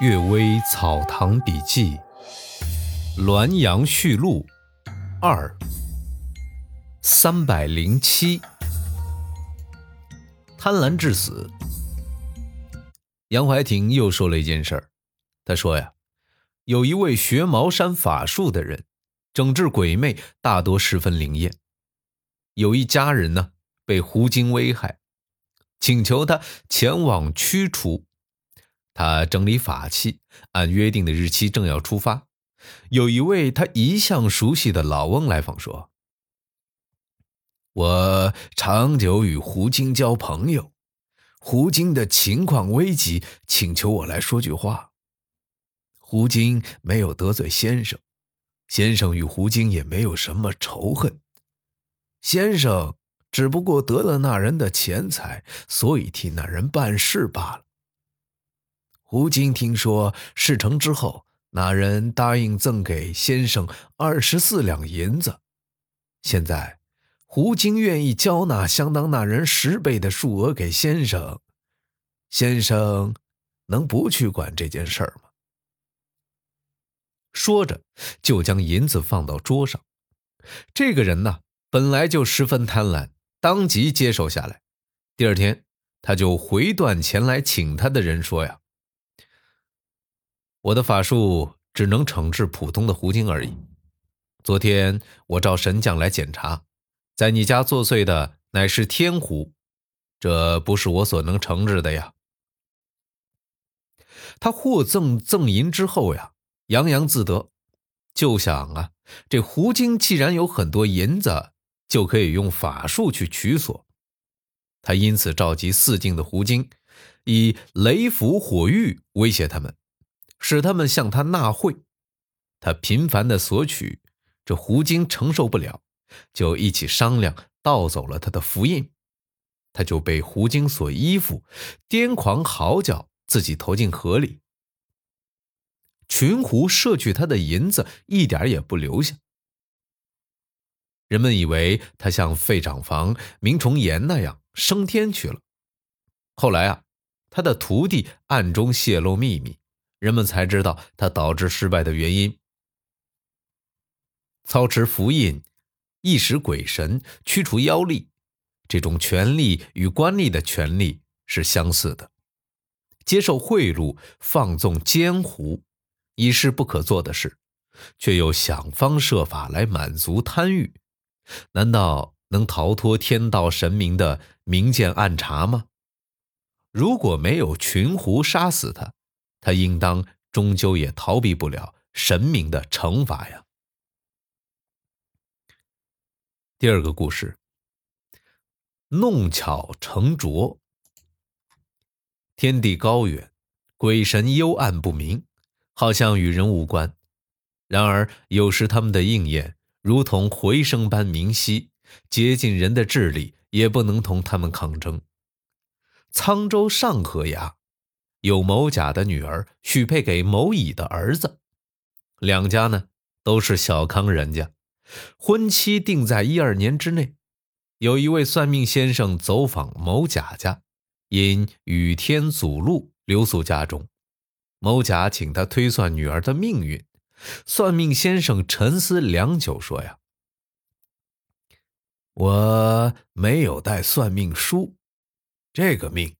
《岳微草堂笔记》《滦阳序录》二三百零七，贪婪致死。杨怀廷又说了一件事儿，他说呀，有一位学茅山法术的人，整治鬼魅大多十分灵验。有一家人呢被狐精危害，请求他前往驱除。他整理法器，按约定的日期正要出发。有一位他一向熟悉的老翁来访，说：“我长久与胡精交朋友，胡精的情况危急，请求我来说句话。胡精没有得罪先生，先生与胡精也没有什么仇恨。先生只不过得了那人的钱财，所以替那人办事罢了。”胡金听说事成之后，那人答应赠给先生二十四两银子。现在，胡金愿意交纳相当那人十倍的数额给先生。先生能不去管这件事儿吗？说着，就将银子放到桌上。这个人呢，本来就十分贪婪，当即接受下来。第二天，他就回断前来请他的人说：“呀。”我的法术只能惩治普通的狐精而已。昨天我召神将来检查，在你家作祟的乃是天狐，这不是我所能惩治的呀。他获赠赠银之后呀，洋洋自得，就想啊，这狐精既然有很多银子，就可以用法术去取索。他因此召集四境的狐精，以雷符火玉威胁他们。使他们向他纳贿，他频繁的索取，这胡精承受不了，就一起商量盗走了他的符印，他就被胡精所依附，癫狂嚎叫，自己投进河里。群狐摄取他的银子，一点也不留下。人们以为他像费长房、明崇岩那样升天去了，后来啊，他的徒弟暗中泄露秘密。人们才知道他导致失败的原因。操持符印，意识鬼神，驱除妖力，这种权力与官吏的权力是相似的。接受贿赂，放纵奸狐，已是不可做的事，却又想方设法来满足贪欲，难道能逃脱天道神明的明鉴暗查吗？如果没有群狐杀死他。他应当终究也逃避不了神明的惩罚呀。第二个故事，弄巧成拙。天地高远，鬼神幽暗不明，好像与人无关。然而有时他们的应验如同回声般明晰，接近人的智力也不能同他们抗争。沧州上河崖。有某甲的女儿许配给某乙的儿子，两家呢都是小康人家，婚期定在一二年之内。有一位算命先生走访某甲家，因雨天阻路，留宿家中。某甲请他推算女儿的命运，算命先生沉思良久，说：“呀，我没有带算命书，这个命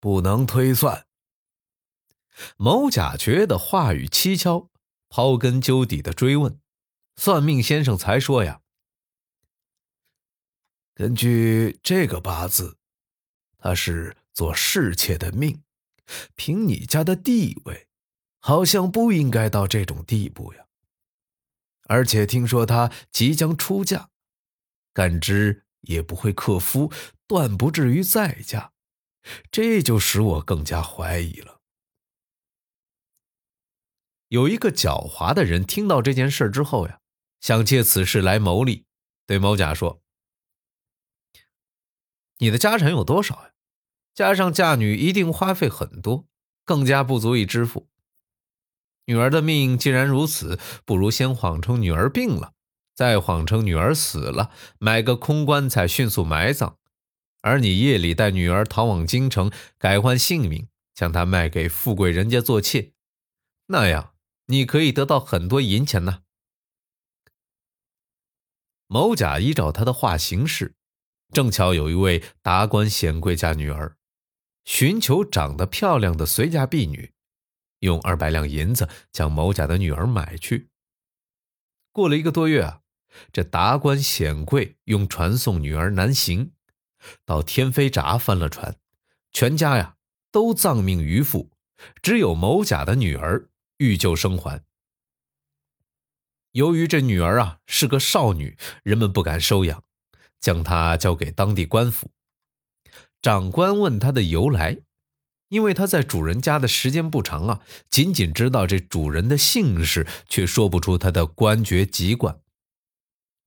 不能推算。”某甲觉得话语蹊跷，刨根究底的追问，算命先生才说：“呀，根据这个八字，他是做侍妾的命，凭你家的地位，好像不应该到这种地步呀。而且听说他即将出嫁，感知也不会克夫，断不至于再嫁，这就使我更加怀疑了。”有一个狡猾的人听到这件事之后呀，想借此事来谋利，对某甲说：“你的家产有多少呀？加上嫁女一定花费很多，更加不足以支付。女儿的命既然如此，不如先谎称女儿病了，再谎称女儿死了，买个空棺材迅速埋葬，而你夜里带女儿逃往京城，改换姓名，将她卖给富贵人家做妾。”那样你可以得到很多银钱呢。某甲依照他的话行事，正巧有一位达官显贵家女儿，寻求长得漂亮的随嫁婢女，用二百两银子将某甲的女儿买去。过了一个多月啊，这达官显贵用船送女儿南行，到天妃闸翻了船，全家呀都葬命于腹，只有某甲的女儿欲救生还。由于这女儿啊是个少女，人们不敢收养，将她交给当地官府。长官问她的由来，因为她在主人家的时间不长啊，仅仅知道这主人的姓氏，却说不出他的官爵籍贯，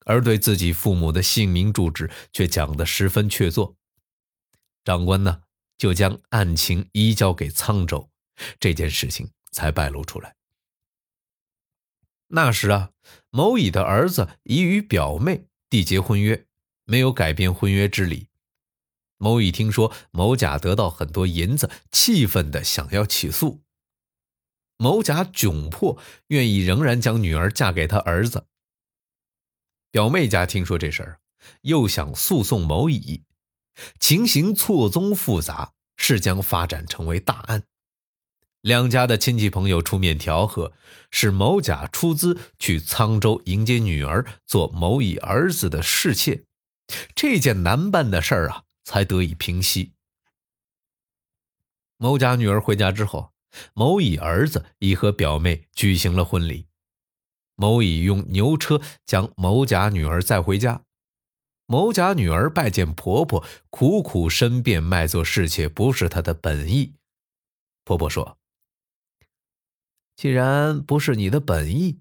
而对自己父母的姓名住址却讲得十分确凿。长官呢，就将案情移交给沧州，这件事情才败露出来。那时啊，某乙的儿子已与表妹缔结婚约，没有改变婚约之礼。某乙听说某甲得到很多银子，气愤的想要起诉。某甲窘迫，愿意仍然将女儿嫁给他儿子。表妹家听说这事儿，又想诉讼某乙，情形错综复杂，是将发展成为大案。两家的亲戚朋友出面调和，是某甲出资去沧州迎接女儿，做某乙儿子的侍妾。这件难办的事儿啊。才得以平息。某甲女儿回家之后，某乙儿子已和表妹举行了婚礼。某乙用牛车将某甲女儿载回家。某甲女儿拜见婆婆，苦苦申辩卖做侍妾不是她的本意。婆婆说：“既然不是你的本意，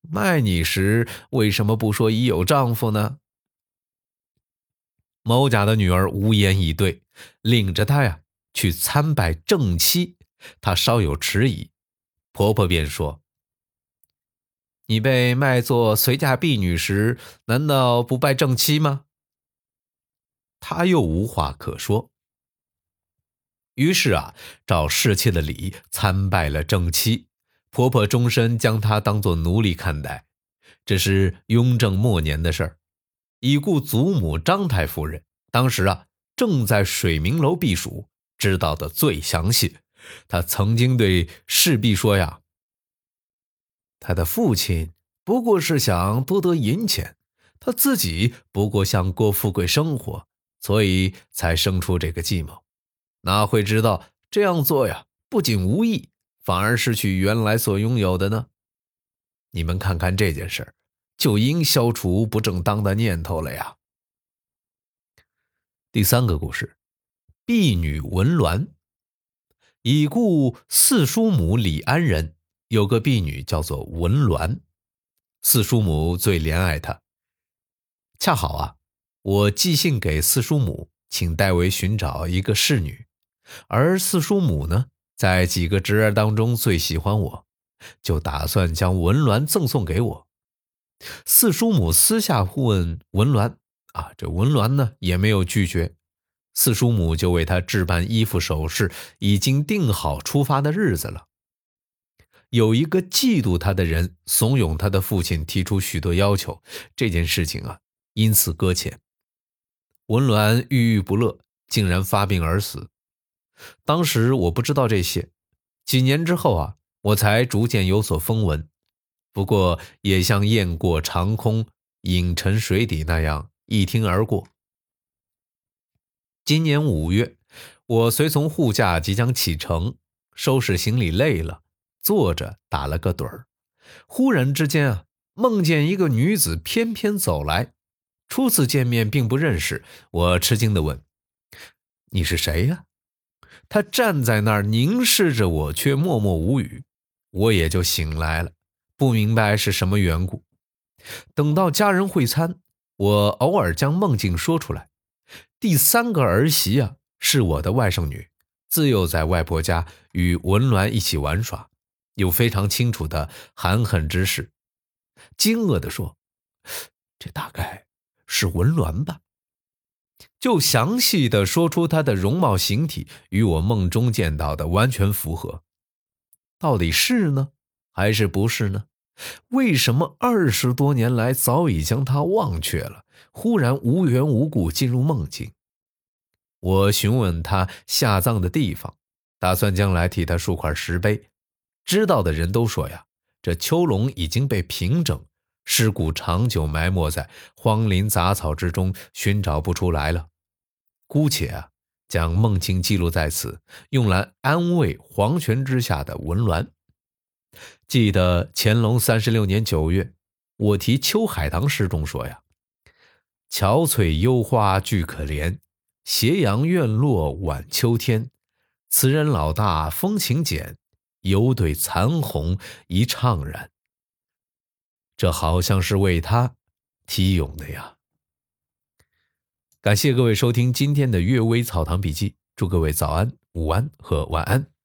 卖你时为什么不说已有丈夫呢？”某甲的女儿无言以对，领着她呀去参拜正妻。她稍有迟疑，婆婆便说：“你被卖作随嫁婢女时，难道不拜正妻吗？”她又无话可说。于是啊，找侍妾的礼参拜了正妻。婆婆终身将她当作奴隶看待，这是雍正末年的事儿。已故祖母张太夫人当时啊正在水明楼避暑，知道的最详细。她曾经对侍婢说呀：“他的父亲不过是想多得银钱，他自己不过想过富贵生活，所以才生出这个计谋。哪会知道这样做呀，不仅无益，反而失去原来所拥有的呢？你们看看这件事。”就应消除不正当的念头了呀。第三个故事，婢女文鸾。已故四叔母李安人有个婢女叫做文鸾，四叔母最怜爱她。恰好啊，我寄信给四叔母，请代为寻找一个侍女，而四叔母呢，在几个侄儿当中最喜欢我，就打算将文鸾赠送给我。四叔母私下问文鸾：“啊，这文鸾呢也没有拒绝。四叔母就为他置办衣服首饰，已经定好出发的日子了。有一个嫉妒他的人怂恿他的父亲提出许多要求，这件事情啊因此搁浅。文鸾郁郁不乐，竟然发病而死。当时我不知道这些，几年之后啊，我才逐渐有所风闻。”不过也像雁过长空、影沉水底那样一听而过。今年五月，我随从护驾即将启程，收拾行李累了，坐着打了个盹儿。忽然之间啊，梦见一个女子翩翩走来。初次见面并不认识，我吃惊地问：“你是谁呀？”他站在那儿凝视着我，却默默无语。我也就醒来了。不明白是什么缘故，等到家人会餐，我偶尔将梦境说出来。第三个儿媳啊，是我的外甥女，自幼在外婆家与文鸾一起玩耍，有非常清楚的含恨之事。惊愕地说：“这大概是文鸾吧？”就详细的说出她的容貌形体与我梦中见到的完全符合。到底是呢？还是不是呢？为什么二十多年来早已将他忘却了，忽然无缘无故进入梦境？我询问他下葬的地方，打算将来替他竖块石碑。知道的人都说呀，这丘龙已经被平整，尸骨长久埋没在荒林杂草之中，寻找不出来了。姑且啊，将梦境记录在此，用来安慰黄泉之下的文鸾。记得乾隆三十六年九月，我题《秋海棠》诗中说呀：“憔悴幽花俱可怜，斜阳院落晚秋天。词人老大风情简。”犹对残红一怅然，这好像是为他题咏的呀。感谢各位收听今天的《阅微草堂笔记》，祝各位早安、午安和晚安。